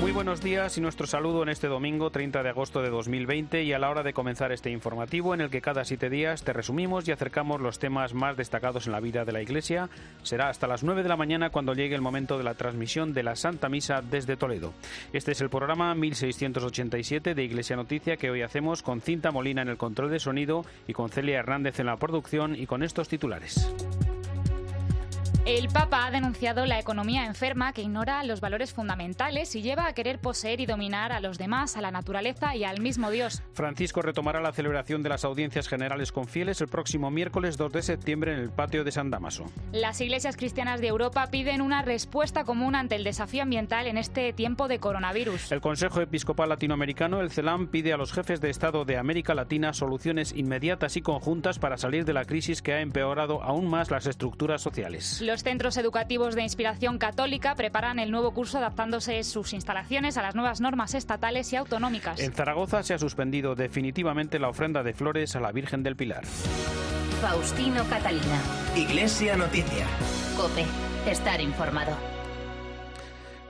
Muy buenos días y nuestro saludo en este domingo 30 de agosto de 2020 y a la hora de comenzar este informativo en el que cada siete días te resumimos y acercamos los temas más destacados en la vida de la Iglesia. Será hasta las 9 de la mañana cuando llegue el momento de la transmisión de la Santa Misa desde Toledo. Este es el programa 1687 de Iglesia Noticia que hoy hacemos con Cinta Molina en el control de sonido y con Celia Hernández en la producción y con estos titulares. El Papa ha denunciado la economía enferma que ignora los valores fundamentales y lleva a querer poseer y dominar a los demás, a la naturaleza y al mismo Dios. Francisco retomará la celebración de las audiencias generales con fieles el próximo miércoles 2 de septiembre en el patio de San Damaso. Las iglesias cristianas de Europa piden una respuesta común ante el desafío ambiental en este tiempo de coronavirus. El Consejo Episcopal Latinoamericano, el CELAM, pide a los jefes de Estado de América Latina soluciones inmediatas y conjuntas para salir de la crisis que ha empeorado aún más las estructuras sociales. Los centros educativos de inspiración católica preparan el nuevo curso adaptándose sus instalaciones a las nuevas normas estatales y autonómicas. En Zaragoza se ha suspendido definitivamente la ofrenda de flores a la Virgen del Pilar. Faustino Catalina. Iglesia Noticia. Cope, estar informado.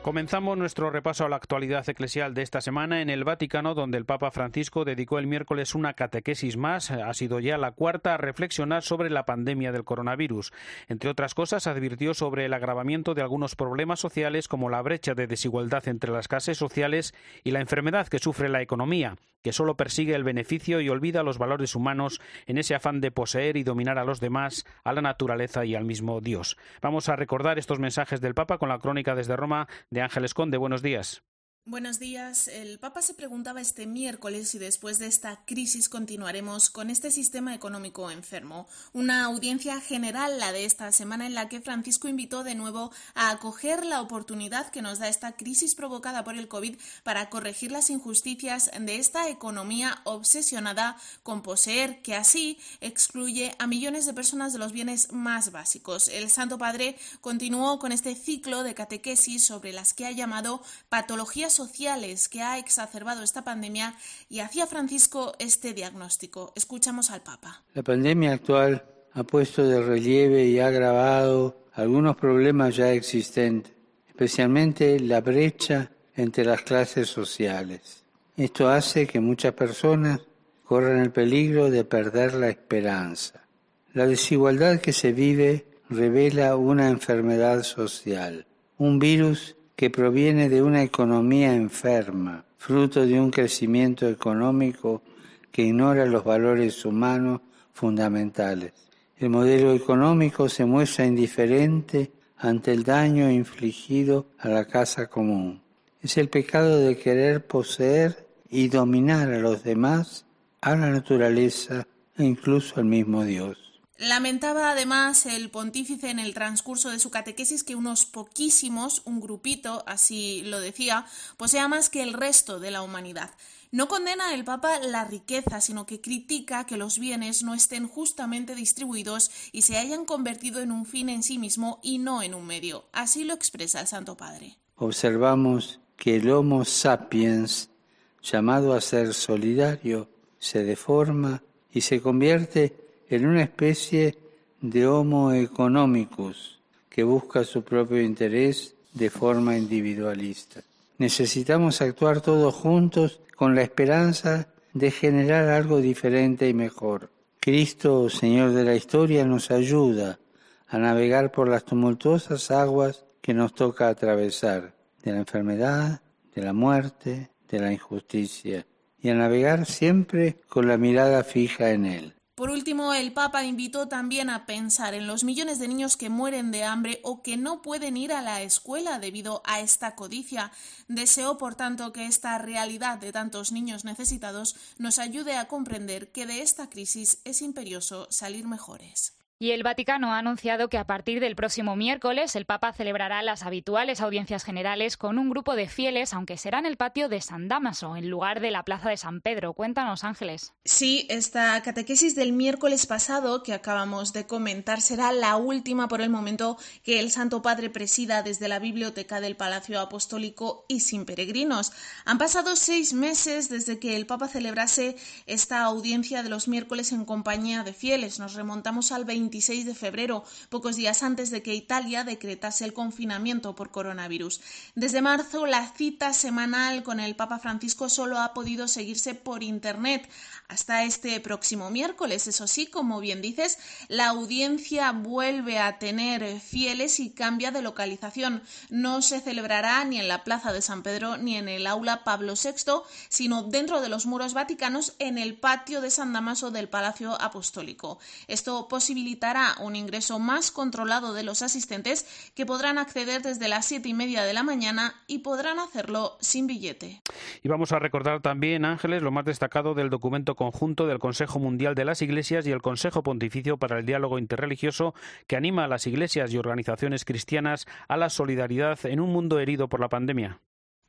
Comenzamos nuestro repaso a la actualidad eclesial de esta semana en el Vaticano, donde el Papa Francisco dedicó el miércoles una catequesis más. Ha sido ya la cuarta a reflexionar sobre la pandemia del coronavirus. Entre otras cosas, advirtió sobre el agravamiento de algunos problemas sociales como la brecha de desigualdad entre las clases sociales y la enfermedad que sufre la economía, que solo persigue el beneficio y olvida los valores humanos en ese afán de poseer y dominar a los demás, a la naturaleza y al mismo Dios. Vamos a recordar estos mensajes del Papa con la crónica desde Roma de Ángeles Conde. Buenos días. Buenos días. El Papa se preguntaba este miércoles si después de esta crisis continuaremos con este sistema económico enfermo. Una audiencia general, la de esta semana, en la que Francisco invitó de nuevo a acoger la oportunidad que nos da esta crisis provocada por el COVID para corregir las injusticias de esta economía obsesionada con poseer, que así excluye a millones de personas de los bienes más básicos. El Santo Padre continuó con este ciclo de catequesis sobre las que ha llamado patologías sociales que ha exacerbado esta pandemia y hacía Francisco este diagnóstico. Escuchamos al Papa. La pandemia actual ha puesto de relieve y ha agravado algunos problemas ya existentes, especialmente la brecha entre las clases sociales. Esto hace que muchas personas corran el peligro de perder la esperanza. La desigualdad que se vive revela una enfermedad social, un virus que proviene de una economía enferma, fruto de un crecimiento económico que ignora los valores humanos fundamentales. El modelo económico se muestra indiferente ante el daño infligido a la casa común. Es el pecado de querer poseer y dominar a los demás, a la naturaleza e incluso al mismo Dios. Lamentaba además el pontífice en el transcurso de su catequesis que unos poquísimos, un grupito, así lo decía, posea más que el resto de la humanidad. No condena el Papa la riqueza, sino que critica que los bienes no estén justamente distribuidos y se hayan convertido en un fin en sí mismo y no en un medio. Así lo expresa el Santo Padre. Observamos que el Homo sapiens, llamado a ser solidario, se deforma y se convierte en una especie de homo economicus que busca su propio interés de forma individualista. Necesitamos actuar todos juntos con la esperanza de generar algo diferente y mejor. Cristo, Señor de la historia, nos ayuda a navegar por las tumultuosas aguas que nos toca atravesar, de la enfermedad, de la muerte, de la injusticia, y a navegar siempre con la mirada fija en Él. Por último, el Papa invitó también a pensar en los millones de niños que mueren de hambre o que no pueden ir a la escuela debido a esta codicia. Deseó, por tanto, que esta realidad de tantos niños necesitados nos ayude a comprender que de esta crisis es imperioso salir mejores. Y el Vaticano ha anunciado que a partir del próximo miércoles el Papa celebrará las habituales audiencias generales con un grupo de fieles, aunque será en el patio de San Damaso, en lugar de la plaza de San Pedro. Cuéntanos, Ángeles. Sí, esta catequesis del miércoles pasado que acabamos de comentar será la última por el momento que el Santo Padre presida desde la biblioteca del Palacio Apostólico y sin peregrinos. Han pasado seis meses desde que el Papa celebrase esta audiencia de los miércoles en compañía de fieles. Nos remontamos al 20 26 de febrero, pocos días antes de que Italia decretase el confinamiento por coronavirus. Desde marzo, la cita semanal con el Papa Francisco solo ha podido seguirse por Internet hasta este próximo miércoles. Eso sí, como bien dices, la audiencia vuelve a tener fieles y cambia de localización. No se celebrará ni en la Plaza de San Pedro ni en el aula Pablo VI, sino dentro de los muros vaticanos en el patio de San Damaso del Palacio Apostólico. Esto posibilitará un ingreso más controlado de los asistentes que podrán acceder desde las siete y media de la mañana y podrán hacerlo sin billete. Y vamos a recordar también, Ángeles, lo más destacado del documento conjunto del Consejo Mundial de las Iglesias y el Consejo Pontificio para el Diálogo Interreligioso que anima a las iglesias y organizaciones cristianas a la solidaridad en un mundo herido por la pandemia.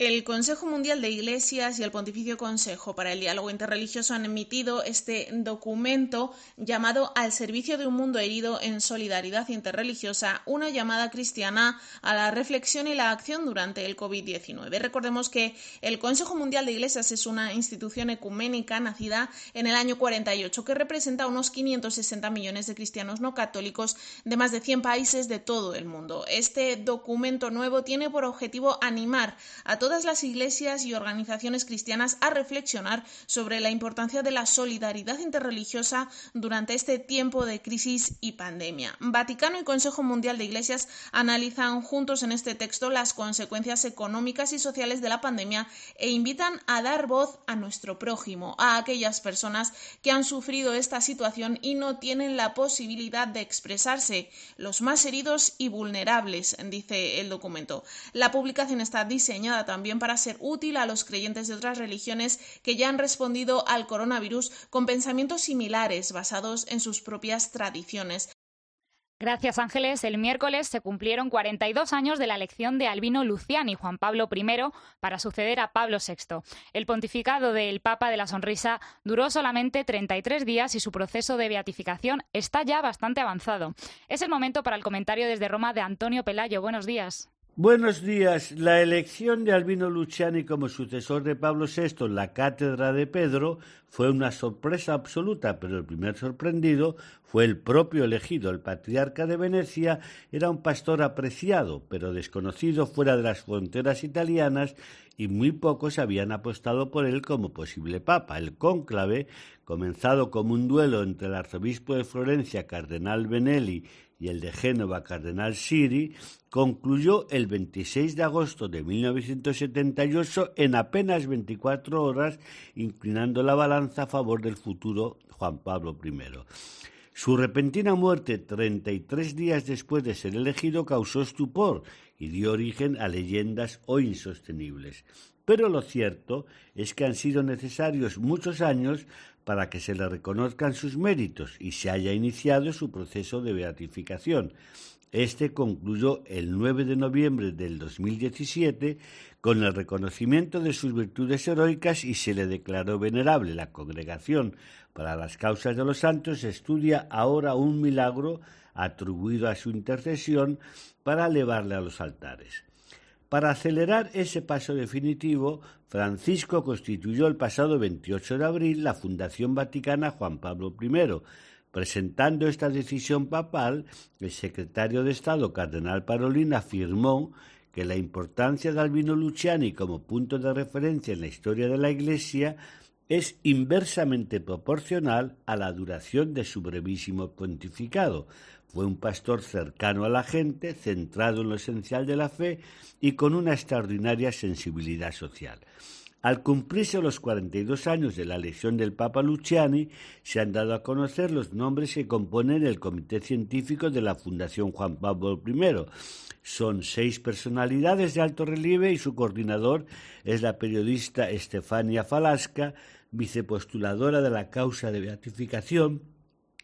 El Consejo Mundial de Iglesias y el Pontificio Consejo para el Diálogo Interreligioso han emitido este documento llamado Al servicio de un mundo herido en solidaridad interreligiosa, una llamada cristiana a la reflexión y la acción durante el COVID-19. Recordemos que el Consejo Mundial de Iglesias es una institución ecuménica nacida en el año 48 que representa unos 560 millones de cristianos no católicos de más de 100 países de todo el mundo. Este documento nuevo tiene por objetivo animar a todos todas las iglesias y organizaciones cristianas a reflexionar sobre la importancia de la solidaridad interreligiosa durante este tiempo de crisis y pandemia. Vaticano y Consejo Mundial de Iglesias analizan juntos en este texto las consecuencias económicas y sociales de la pandemia e invitan a dar voz a nuestro prójimo, a aquellas personas que han sufrido esta situación y no tienen la posibilidad de expresarse, los más heridos y vulnerables, dice el documento. La publicación está diseñada también también para ser útil a los creyentes de otras religiones que ya han respondido al coronavirus con pensamientos similares basados en sus propias tradiciones. Gracias, Ángeles. El miércoles se cumplieron 42 años de la elección de Albino Luciani, Juan Pablo I, para suceder a Pablo VI. El pontificado del Papa de la Sonrisa duró solamente 33 días y su proceso de beatificación está ya bastante avanzado. Es el momento para el comentario desde Roma de Antonio Pelayo. Buenos días. Buenos días. La elección de Albino Luciani como sucesor de Pablo VI en la cátedra de Pedro fue una sorpresa absoluta, pero el primer sorprendido fue el propio elegido. El patriarca de Venecia era un pastor apreciado, pero desconocido fuera de las fronteras italianas y muy pocos habían apostado por él como posible papa. El cónclave, comenzado como un duelo entre el arzobispo de Florencia, cardenal Benelli, y el de Génova, cardenal Siri, concluyó el 26 de agosto de 1978 en apenas 24 horas, inclinando la balanza a favor del futuro Juan Pablo I. Su repentina muerte 33 días después de ser elegido causó estupor y dio origen a leyendas hoy insostenibles. Pero lo cierto es que han sido necesarios muchos años para que se le reconozcan sus méritos y se haya iniciado su proceso de beatificación. Este concluyó el 9 de noviembre del 2017 con el reconocimiento de sus virtudes heroicas y se le declaró venerable. La Congregación para las Causas de los Santos estudia ahora un milagro atribuido a su intercesión para elevarle a los altares. Para acelerar ese paso definitivo, Francisco constituyó el pasado 28 de abril la Fundación Vaticana Juan Pablo I. Presentando esta decisión papal, el secretario de Estado, Cardenal Parolin, afirmó que la importancia de Albino Luciani como punto de referencia en la historia de la Iglesia es inversamente proporcional a la duración de su brevísimo pontificado, fue un pastor cercano a la gente, centrado en lo esencial de la fe y con una extraordinaria sensibilidad social. Al cumplirse los 42 años de la elección del Papa Luciani, se han dado a conocer los nombres que componen el Comité Científico de la Fundación Juan Pablo I. Son seis personalidades de alto relieve y su coordinador es la periodista Estefania Falasca, vicepostuladora de la causa de beatificación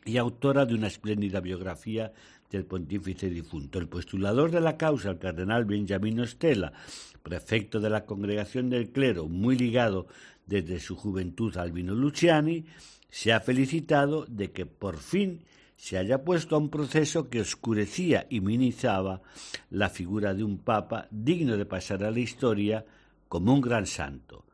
y autora de una espléndida biografía del pontífice difunto. El postulador de la causa, el cardenal Benjamino Stella, prefecto de la Congregación del Clero, muy ligado desde su juventud a Albino Luciani, se ha felicitado de que por fin se haya puesto a un proceso que oscurecía y minimizaba la figura de un papa digno de pasar a la historia como un gran santo.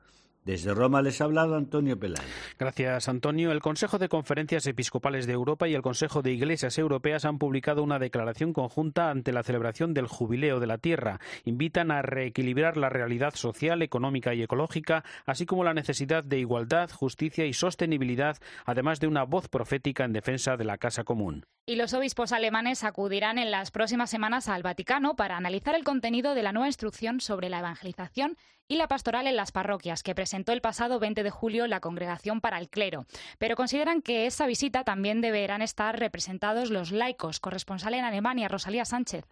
Desde Roma les ha hablado Antonio Pelayo. Gracias, Antonio. El Consejo de Conferencias Episcopales de Europa y el Consejo de Iglesias Europeas han publicado una declaración conjunta ante la celebración del Jubileo de la Tierra. Invitan a reequilibrar la realidad social, económica y ecológica, así como la necesidad de igualdad, justicia y sostenibilidad, además de una voz profética en defensa de la Casa Común. Y los obispos alemanes acudirán en las próximas semanas al Vaticano para analizar el contenido de la nueva instrucción sobre la evangelización y la pastoral en las parroquias que presentó el pasado 20 de julio la Congregación para el Clero. Pero consideran que esa visita también deberán estar representados los laicos. Corresponsal en Alemania, Rosalía Sánchez.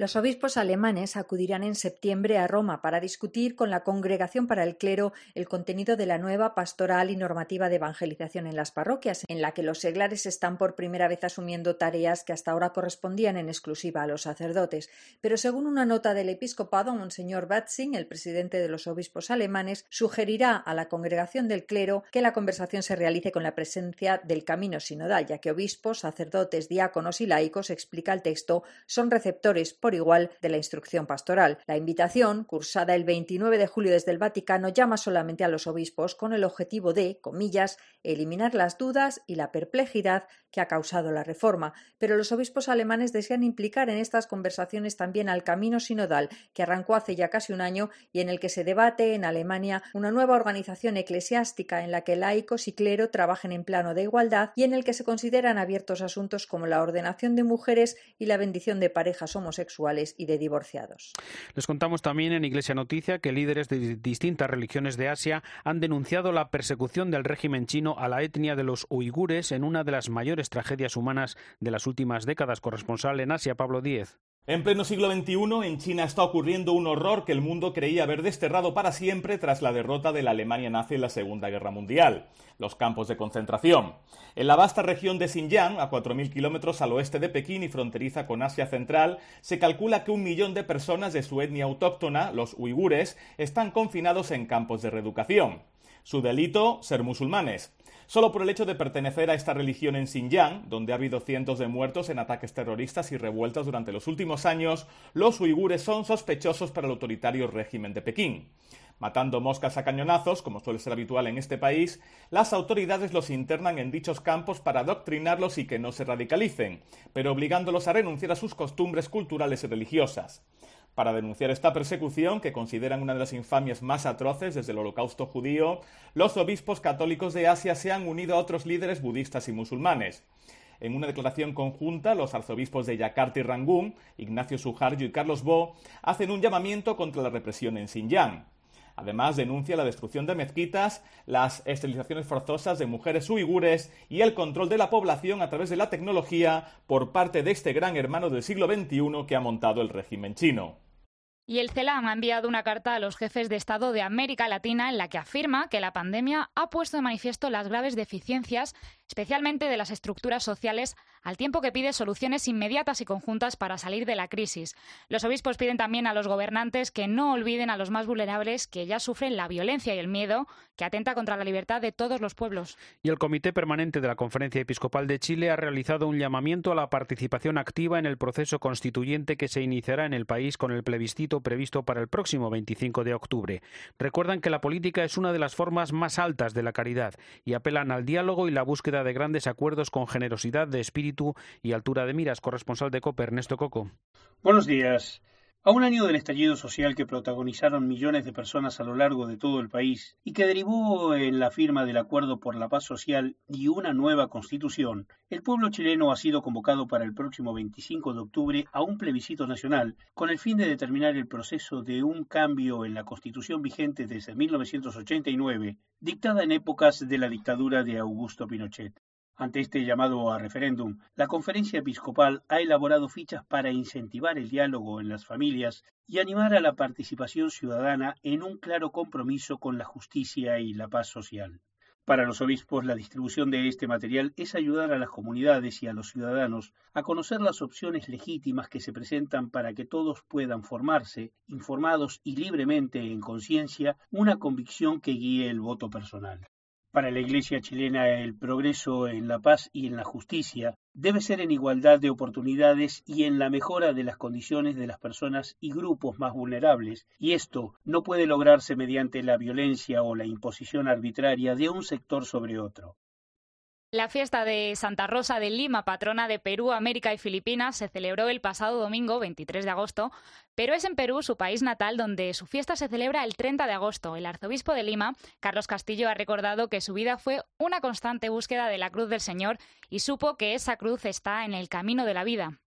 Los obispos alemanes acudirán en septiembre a Roma para discutir con la Congregación para el Clero el contenido de la nueva pastoral y normativa de evangelización en las parroquias, en la que los seglares están por primera vez asumiendo tareas que hasta ahora correspondían en exclusiva a los sacerdotes. Pero según una nota del episcopado, Monseñor Batzing, el presidente de los obispos alemanes, sugerirá a la Congregación del Clero que la conversación se realice con la presencia del camino sinodal, ya que obispos, sacerdotes, diáconos y laicos, explica el texto, son receptores igual de la instrucción pastoral. La invitación, cursada el 29 de julio desde el Vaticano, llama solamente a los obispos con el objetivo de, comillas, eliminar las dudas y la perplejidad que ha causado la reforma, pero los obispos alemanes desean implicar en estas conversaciones también al camino sinodal que arrancó hace ya casi un año y en el que se debate en Alemania una nueva organización eclesiástica en la que laicos y clero trabajen en plano de igualdad y en el que se consideran abiertos asuntos como la ordenación de mujeres y la bendición de parejas homosexuales y de divorciados. Les contamos también en Iglesia Noticia que líderes de distintas religiones de Asia han denunciado la persecución del régimen chino a la etnia de los uigures en una de las mayores tragedias humanas de las últimas décadas. Corresponsal en Asia, Pablo Díez. En pleno siglo XXI, en China está ocurriendo un horror que el mundo creía haber desterrado para siempre tras la derrota de la Alemania nazi en la Segunda Guerra Mundial, los campos de concentración. En la vasta región de Xinjiang, a 4.000 kilómetros al oeste de Pekín y fronteriza con Asia Central, se calcula que un millón de personas de su etnia autóctona, los uigures, están confinados en campos de reeducación. Su delito, ser musulmanes solo por el hecho de pertenecer a esta religión en Xinjiang, donde ha habido cientos de muertos en ataques terroristas y revueltas durante los últimos años, los uigures son sospechosos para el autoritario régimen de Pekín. Matando moscas a cañonazos, como suele ser habitual en este país, las autoridades los internan en dichos campos para adoctrinarlos y que no se radicalicen, pero obligándolos a renunciar a sus costumbres culturales y religiosas para denunciar esta persecución, que consideran una de las infamias más atroces desde el holocausto judío, los obispos católicos de Asia se han unido a otros líderes budistas y musulmanes. En una declaración conjunta, los arzobispos de Yakarta y Rangún, Ignacio Sujaryo y Carlos Bo, hacen un llamamiento contra la represión en Xinjiang. Además, denuncia la destrucción de mezquitas, las esterilizaciones forzosas de mujeres uigures y el control de la población a través de la tecnología por parte de este gran hermano del siglo XXI que ha montado el régimen chino. Y el CELAM ha enviado una carta a los jefes de Estado de América Latina en la que afirma que la pandemia ha puesto de manifiesto las graves deficiencias, especialmente de las estructuras sociales, al tiempo que pide soluciones inmediatas y conjuntas para salir de la crisis. Los obispos piden también a los gobernantes que no olviden a los más vulnerables que ya sufren la violencia y el miedo que atenta contra la libertad de todos los pueblos. Y el Comité Permanente de la Conferencia Episcopal de Chile ha realizado un llamamiento a la participación activa en el proceso constituyente que se iniciará en el país con el plebiscito previsto para el próximo 25 de octubre. Recuerdan que la política es una de las formas más altas de la caridad y apelan al diálogo y la búsqueda de grandes acuerdos con generosidad de y altura de miras. Corresponsal de COPE, Ernesto Coco. Buenos días. A un año del estallido social que protagonizaron millones de personas a lo largo de todo el país y que derivó en la firma del Acuerdo por la Paz Social y una nueva constitución, el pueblo chileno ha sido convocado para el próximo 25 de octubre a un plebiscito nacional con el fin de determinar el proceso de un cambio en la constitución vigente desde 1989, dictada en épocas de la dictadura de Augusto Pinochet. Ante este llamado a referéndum, la conferencia episcopal ha elaborado fichas para incentivar el diálogo en las familias y animar a la participación ciudadana en un claro compromiso con la justicia y la paz social. Para los obispos, la distribución de este material es ayudar a las comunidades y a los ciudadanos a conocer las opciones legítimas que se presentan para que todos puedan formarse, informados y libremente en conciencia, una convicción que guíe el voto personal. Para la Iglesia chilena el progreso en la paz y en la justicia debe ser en igualdad de oportunidades y en la mejora de las condiciones de las personas y grupos más vulnerables, y esto no puede lograrse mediante la violencia o la imposición arbitraria de un sector sobre otro. La fiesta de Santa Rosa de Lima, patrona de Perú, América y Filipinas, se celebró el pasado domingo, 23 de agosto, pero es en Perú, su país natal, donde su fiesta se celebra el 30 de agosto. El arzobispo de Lima, Carlos Castillo, ha recordado que su vida fue una constante búsqueda de la cruz del Señor y supo que esa cruz está en el camino de la vida.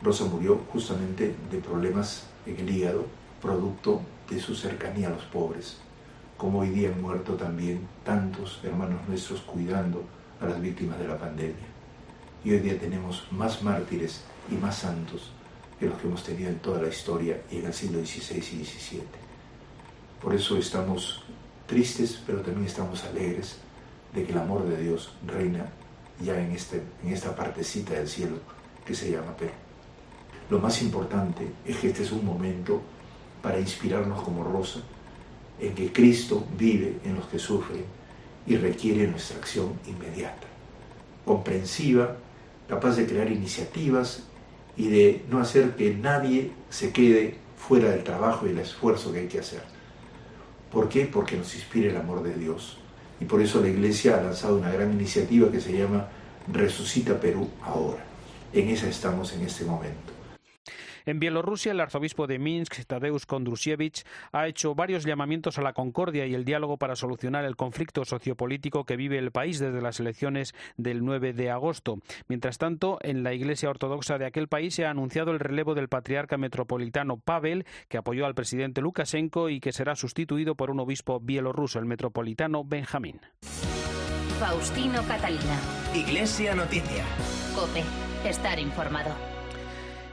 Rosa murió justamente de problemas en el hígado, producto de su cercanía a los pobres, como hoy día han muerto también tantos hermanos nuestros cuidando a las víctimas de la pandemia. Y hoy día tenemos más mártires y más santos que los que hemos tenido en toda la historia y en el siglo XVI y XVII. Por eso estamos tristes, pero también estamos alegres de que el amor de Dios reina ya en, este, en esta partecita del cielo que se llama Perú. Lo más importante es que este es un momento para inspirarnos como Rosa en que Cristo vive en los que sufren y requiere nuestra acción inmediata, comprensiva, capaz de crear iniciativas y de no hacer que nadie se quede fuera del trabajo y el esfuerzo que hay que hacer. ¿Por qué? Porque nos inspira el amor de Dios. Y por eso la Iglesia ha lanzado una gran iniciativa que se llama Resucita Perú ahora. En esa estamos en este momento. En Bielorrusia, el arzobispo de Minsk, Tadeusz Kondrusiewicz, ha hecho varios llamamientos a la concordia y el diálogo para solucionar el conflicto sociopolítico que vive el país desde las elecciones del 9 de agosto. Mientras tanto, en la Iglesia Ortodoxa de aquel país se ha anunciado el relevo del patriarca metropolitano Pavel, que apoyó al presidente Lukashenko y que será sustituido por un obispo bielorruso, el metropolitano Benjamín. Faustino Catalina. Iglesia Noticia. Cope. Estar informado.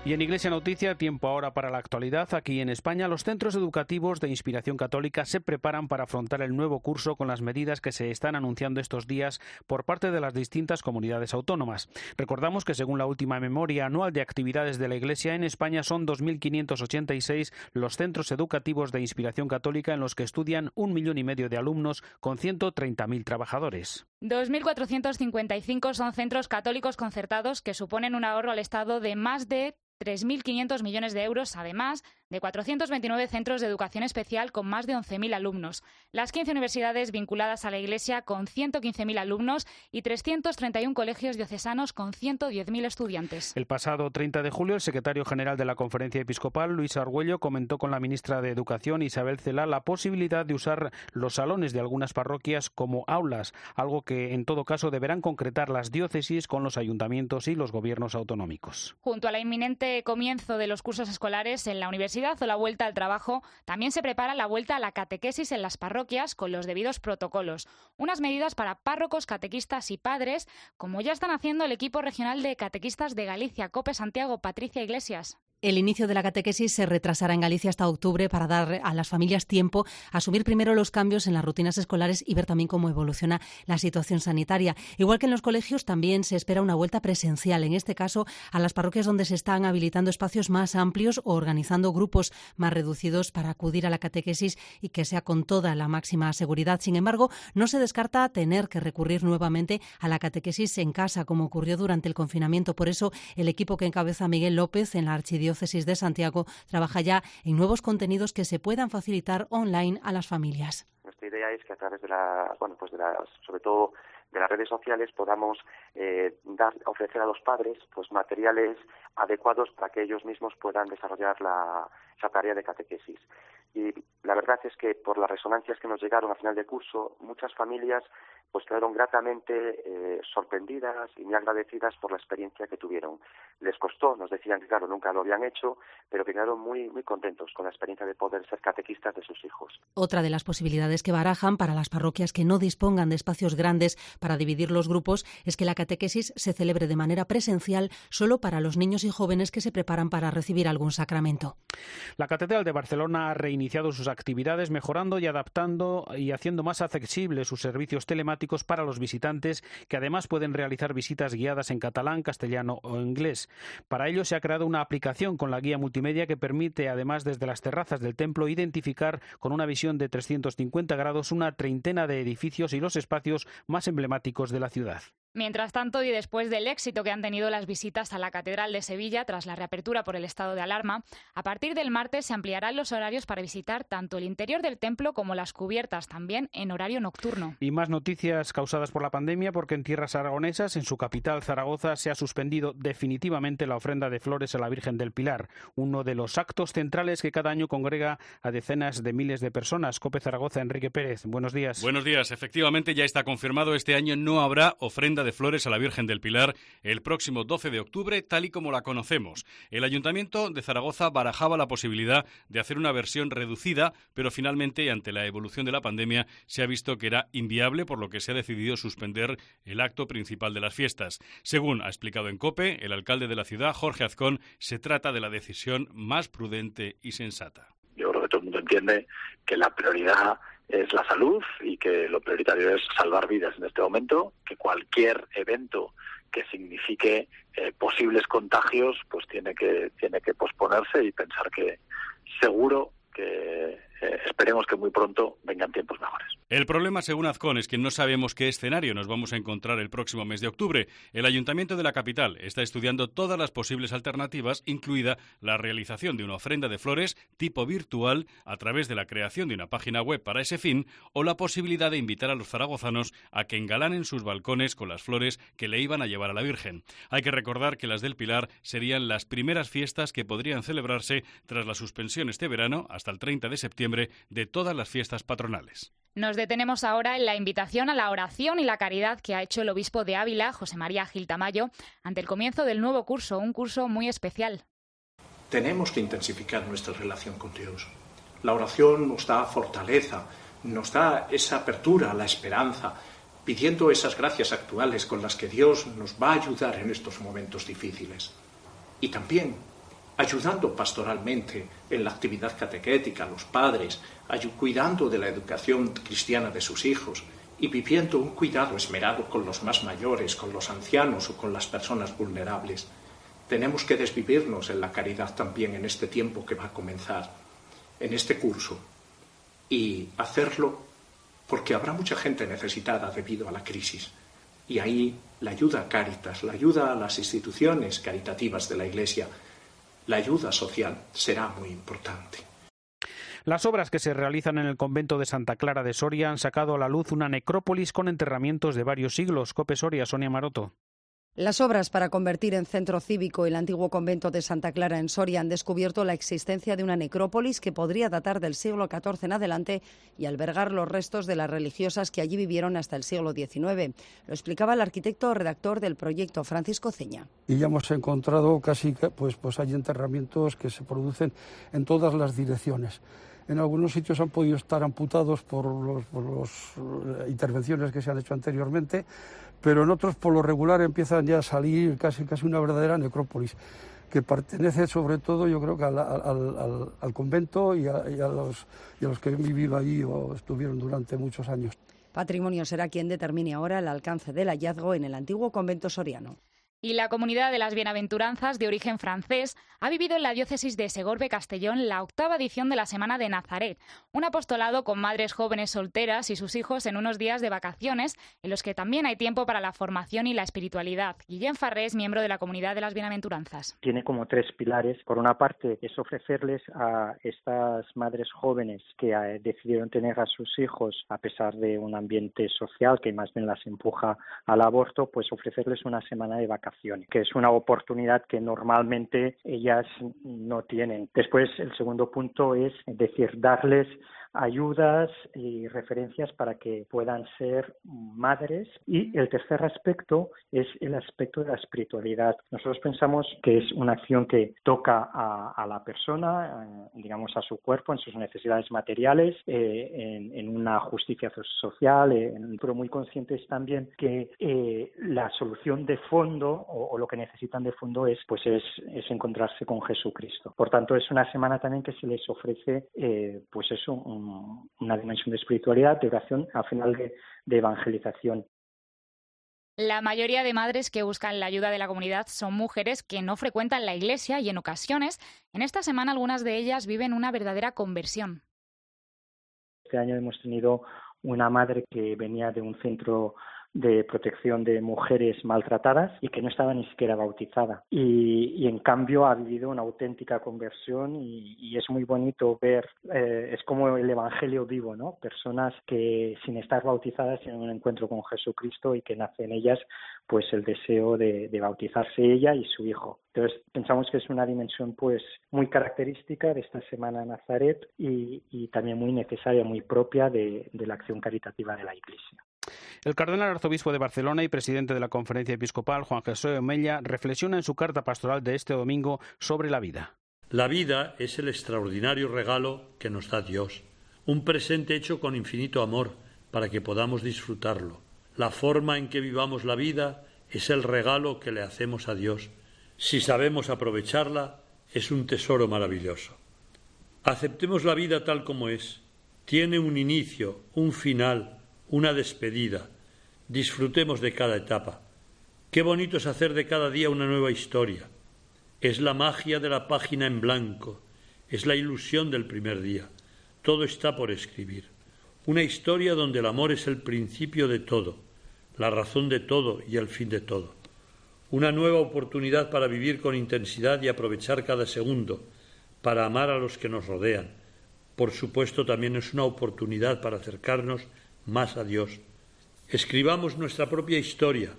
Y en Iglesia Noticia, tiempo ahora para la actualidad. Aquí en España, los centros educativos de inspiración católica se preparan para afrontar el nuevo curso con las medidas que se están anunciando estos días por parte de las distintas comunidades autónomas. Recordamos que según la última memoria anual de actividades de la Iglesia en España son 2.586 los centros educativos de inspiración católica en los que estudian un millón y medio de alumnos con 130.000 trabajadores. 2.455 son centros católicos concertados que suponen un ahorro al Estado de más de 3.500 millones de euros, además de 429 centros de educación especial con más de 11.000 alumnos, las 15 universidades vinculadas a la Iglesia con 115.000 alumnos y 331 colegios diocesanos con 110.000 estudiantes. El pasado 30 de julio, el secretario general de la Conferencia Episcopal, Luis Argüello, comentó con la ministra de Educación, Isabel Cela, la posibilidad de usar los salones de algunas parroquias como aulas, algo que en todo caso deberán concretar las diócesis con los ayuntamientos y los gobiernos autonómicos. Junto a la inminente comienzo de los cursos escolares en la universidad, o la vuelta al trabajo, también se prepara la vuelta a la catequesis en las parroquias con los debidos protocolos. Unas medidas para párrocos, catequistas y padres, como ya están haciendo el equipo regional de catequistas de Galicia, Cope Santiago, Patricia Iglesias. El inicio de la catequesis se retrasará en Galicia hasta octubre para dar a las familias tiempo a asumir primero los cambios en las rutinas escolares y ver también cómo evoluciona la situación sanitaria. Igual que en los colegios, también se espera una vuelta presencial, en este caso a las parroquias donde se están habilitando espacios más amplios o organizando grupos más reducidos para acudir a la catequesis y que sea con toda la máxima seguridad. Sin embargo, no se descarta tener que recurrir nuevamente a la catequesis en casa, como ocurrió durante el confinamiento. Por eso, el equipo que encabeza Miguel López en la archidiócesis Diócesis de Santiago trabaja ya en nuevos contenidos que se puedan facilitar online a las familias. Nuestra idea es que a través de la, bueno, pues de las, sobre todo de las redes sociales podamos eh, dar, ofrecer a los padres pues materiales adecuados para que ellos mismos puedan desarrollar la, tarea de catequesis. Y la verdad es que por las resonancias que nos llegaron a final de curso, muchas familias pues quedaron gratamente eh, sorprendidas y muy agradecidas por la experiencia que tuvieron. Les costó, nos decían que claro, nunca lo habían hecho, pero que quedaron muy, muy contentos con la experiencia de poder ser catequistas de sus hijos. Otra de las posibilidades que barajan para las parroquias que no dispongan de espacios grandes para dividir los grupos es que la catequesis se celebre de manera presencial solo para los niños y jóvenes que se preparan para recibir algún sacramento. La Catedral de Barcelona ha reiniciado sus actividades mejorando y adaptando y haciendo más accesibles sus servicios telemáticos para los visitantes que además pueden realizar visitas guiadas en catalán, castellano o inglés. Para ello se ha creado una aplicación con la guía multimedia que permite además desde las terrazas del templo identificar con una visión de 350 grados una treintena de edificios y los espacios más emblemáticos de la ciudad. Mientras tanto, y después del éxito que han tenido las visitas a la Catedral de Sevilla tras la reapertura por el estado de alarma, a partir del martes se ampliarán los horarios para visitar tanto el interior del templo como las cubiertas, también en horario nocturno. Y más noticias causadas por la pandemia, porque en tierras aragonesas, en su capital Zaragoza, se ha suspendido definitivamente la ofrenda de flores a la Virgen del Pilar, uno de los actos centrales que cada año congrega a decenas de miles de personas. Cope Zaragoza, Enrique Pérez, buenos días. Buenos días. Efectivamente, ya está confirmado, este año no habrá ofrenda de flores a la Virgen del Pilar el próximo 12 de octubre, tal y como la conocemos. El Ayuntamiento de Zaragoza barajaba la posibilidad de hacer una versión reducida, pero finalmente, ante la evolución de la pandemia, se ha visto que era inviable, por lo que se ha decidido suspender el acto principal de las fiestas. Según ha explicado en COPE, el alcalde de la ciudad, Jorge Azcón, se trata de la decisión más prudente y sensata. Yo creo que todo el mundo entiende que la prioridad es la salud y que lo prioritario es salvar vidas en este momento, que cualquier evento que signifique eh, posibles contagios pues tiene que tiene que posponerse y pensar que seguro que eh, esperemos que muy pronto vengan tiempos mejores. El problema, según Azcón, es que no sabemos qué escenario nos vamos a encontrar el próximo mes de octubre. El Ayuntamiento de la capital está estudiando todas las posibles alternativas, incluida la realización de una ofrenda de flores tipo virtual a través de la creación de una página web para ese fin o la posibilidad de invitar a los zaragozanos a que engalanen sus balcones con las flores que le iban a llevar a la Virgen. Hay que recordar que las del Pilar serían las primeras fiestas que podrían celebrarse tras la suspensión este verano hasta el 30 de septiembre de todas las fiestas patronales. Nos detenemos ahora en la invitación a la oración y la caridad que ha hecho el obispo de Ávila, José María Gil Tamayo, ante el comienzo del nuevo curso, un curso muy especial. Tenemos que intensificar nuestra relación con Dios. La oración nos da fortaleza, nos da esa apertura a la esperanza, pidiendo esas gracias actuales con las que Dios nos va a ayudar en estos momentos difíciles. Y también ayudando pastoralmente en la actividad catequética a los padres, cuidando de la educación cristiana de sus hijos y viviendo un cuidado esmerado con los más mayores, con los ancianos o con las personas vulnerables. Tenemos que desvivirnos en la caridad también en este tiempo que va a comenzar, en este curso, y hacerlo porque habrá mucha gente necesitada debido a la crisis. Y ahí la ayuda a Cáritas, la ayuda a las instituciones caritativas de la Iglesia, la ayuda social será muy importante. Las obras que se realizan en el convento de Santa Clara de Soria han sacado a la luz una necrópolis con enterramientos de varios siglos. Cope Soria, Sonia Maroto. Las obras para convertir en centro cívico el antiguo convento de Santa Clara en Soria han descubierto la existencia de una necrópolis que podría datar del siglo XIV en adelante y albergar los restos de las religiosas que allí vivieron hasta el siglo XIX. Lo explicaba el arquitecto redactor del proyecto, Francisco Ceña. Y ya hemos encontrado casi, pues, pues hay enterramientos que se producen en todas las direcciones. En algunos sitios han podido estar amputados por las eh, intervenciones que se han hecho anteriormente, pero en otros por lo regular empiezan ya a salir casi, casi una verdadera necrópolis que pertenece sobre todo yo creo que al, convento y a, los, y a los que han vivido allí o estuvieron durante muchos años. Patrimonio será quien determine ahora el alcance del hallazgo en el antiguo convento soriano. Y la comunidad de las bienaventuranzas de origen francés ha vivido en la diócesis de Segorbe-Castellón la octava edición de la Semana de Nazaret, un apostolado con madres jóvenes solteras y sus hijos en unos días de vacaciones, en los que también hay tiempo para la formación y la espiritualidad. Guillén Farré es miembro de la comunidad de las bienaventuranzas. Tiene como tres pilares. Por una parte, es ofrecerles a estas madres jóvenes que eh, decidieron tener a sus hijos a pesar de un ambiente social que más bien las empuja al aborto, pues ofrecerles una semana de vacaciones que es una oportunidad que normalmente ellas no tienen. Después, el segundo punto es decir, darles ayudas y referencias para que puedan ser madres. Y el tercer aspecto es el aspecto de la espiritualidad. Nosotros pensamos que es una acción que toca a, la persona, eh, digamos, a su cuerpo, en sus necesidades materiales, eh, en, una justicia social, eh, pero muy conscientes también que la solución de fondo o, lo que necesitan de fondo es, pues es, es encontrarse con Jesucristo. Por tanto, es una semana también que se les ofrece, pues eso, un una dimensión de espiritualidad, de oración, al final de evangelización. La mayoría de madres que buscan la ayuda de la comunidad son mujeres que no frecuentan la iglesia y en ocasiones, en esta semana algunas de ellas viven una verdadera conversión. Este año hemos tenido una madre que venía de un centro de protección de mujeres maltratadas y que no estaba ni siquiera bautizada. Y, en cambio ha vivido una auténtica conversión y, es muy bonito ver, eh, es como el Evangelio vivo, ¿no? Personas que sin estar bautizadas tienen un encuentro con Jesucristo y que nace en ellas pues el deseo de, bautizarse ella y su hijo. Entonces pensamos que es una dimensión pues muy característica de esta semana Nazaret y, también muy necesaria, muy propia de la acción caritativa de la Iglesia. El cardenal arzobispo de Barcelona y presidente de la Conferencia Episcopal, Juan José Omella, reflexiona en su carta pastoral de este domingo sobre la vida. La vida es el extraordinario regalo que nos da Dios, un presente hecho con infinito amor para que podamos disfrutarlo. La forma en que vivamos la vida es el regalo que le hacemos a Dios. Si sabemos aprovecharla, es un tesoro maravilloso. Aceptemos la vida tal como es. Tiene un inicio, un final, una despedida. Disfrutemos de cada etapa. Qué bonito es hacer de cada día una nueva historia. Es la magia de la página en blanco, es la ilusión del primer día. Todo está por escribir. Una historia donde el amor es el principio de todo, la razón de todo y el fin de todo. Una nueva oportunidad para vivir con intensidad y aprovechar cada segundo, para amar a los que nos rodean. Por supuesto, también es una oportunidad para acercarnos más a Dios. Escribamos nuestra propia historia.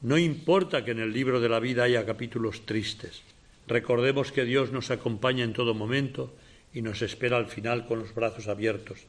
No importa que en el libro de la vida haya capítulos tristes. Recordemos que Dios nos acompaña en todo momento y nos espera al final con los brazos abiertos.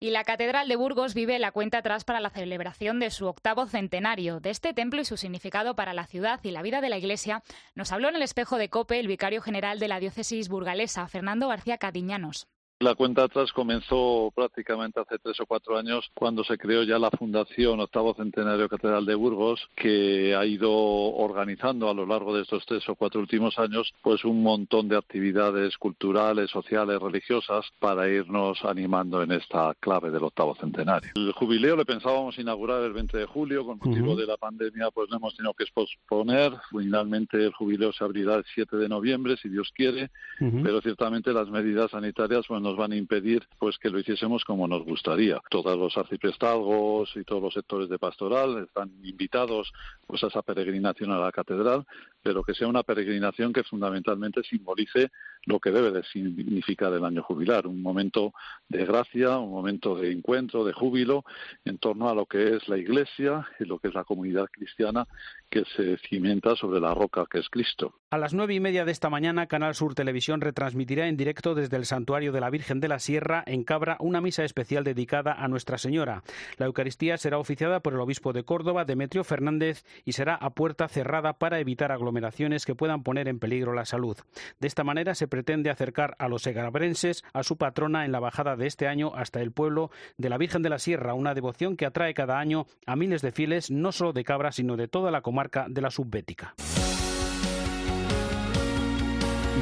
Y la Catedral de Burgos vive la cuenta atrás para la celebración de su octavo centenario. De este templo y su significado para la ciudad y la vida de la Iglesia nos habló en el espejo de Cope el vicario general de la diócesis burgalesa, Fernando García Cadiñanos. La cuenta atrás comenzó prácticamente hace tres o cuatro años cuando se creó ya la Fundación Octavo Centenario Catedral de Burgos, que ha ido organizando a lo largo de estos tres o cuatro últimos años pues un montón de actividades culturales, sociales, religiosas para irnos animando en esta clave del octavo centenario. El jubileo le pensábamos inaugurar el 20 de julio, con motivo de la pandemia pues no hemos tenido que posponer. Finalmente el jubileo se abrirá el 7 de noviembre, si Dios quiere, pero ciertamente las medidas sanitarias bueno, nos van a impedir pues que lo hiciésemos como nos gustaría. Todos los arciprestazgos y todos los sectores de pastoral están invitados pues a esa peregrinación a la catedral, pero que sea una peregrinación que fundamentalmente simbolice lo que debe de significar el año jubilar, un momento de gracia, un momento de encuentro, de júbilo en torno a lo que es la Iglesia y lo que es la comunidad cristiana que se cimenta sobre la roca que es Cristo. A las nueve y media de esta mañana, Canal Sur Televisión retransmitirá en directo desde el Santuario de la Virgen de la Sierra, en Cabra, una misa especial dedicada a Nuestra Señora. La Eucaristía será oficiada por el obispo de Córdoba, Demetrio Fernández, y será a puerta cerrada para evitar aglomeraciones que puedan poner en peligro la salud. De esta manera se pretende acercar a los segrabrenses a su patrona en la bajada de este año hasta el pueblo de la Virgen de la Sierra, una devoción que atrae cada año a miles de fieles, no solo de Cabra, sino de toda la comarca de la Subbética.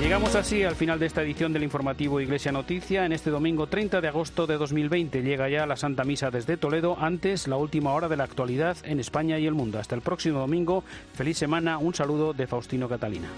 Llegamos así al final de esta edición del informativo Iglesia Noticia. En este domingo 30 de agosto de 2020 llega ya la Santa Misa desde Toledo, antes la última hora de la actualidad en España y el mundo. Hasta el próximo domingo, feliz semana, un saludo de Faustino Catalina.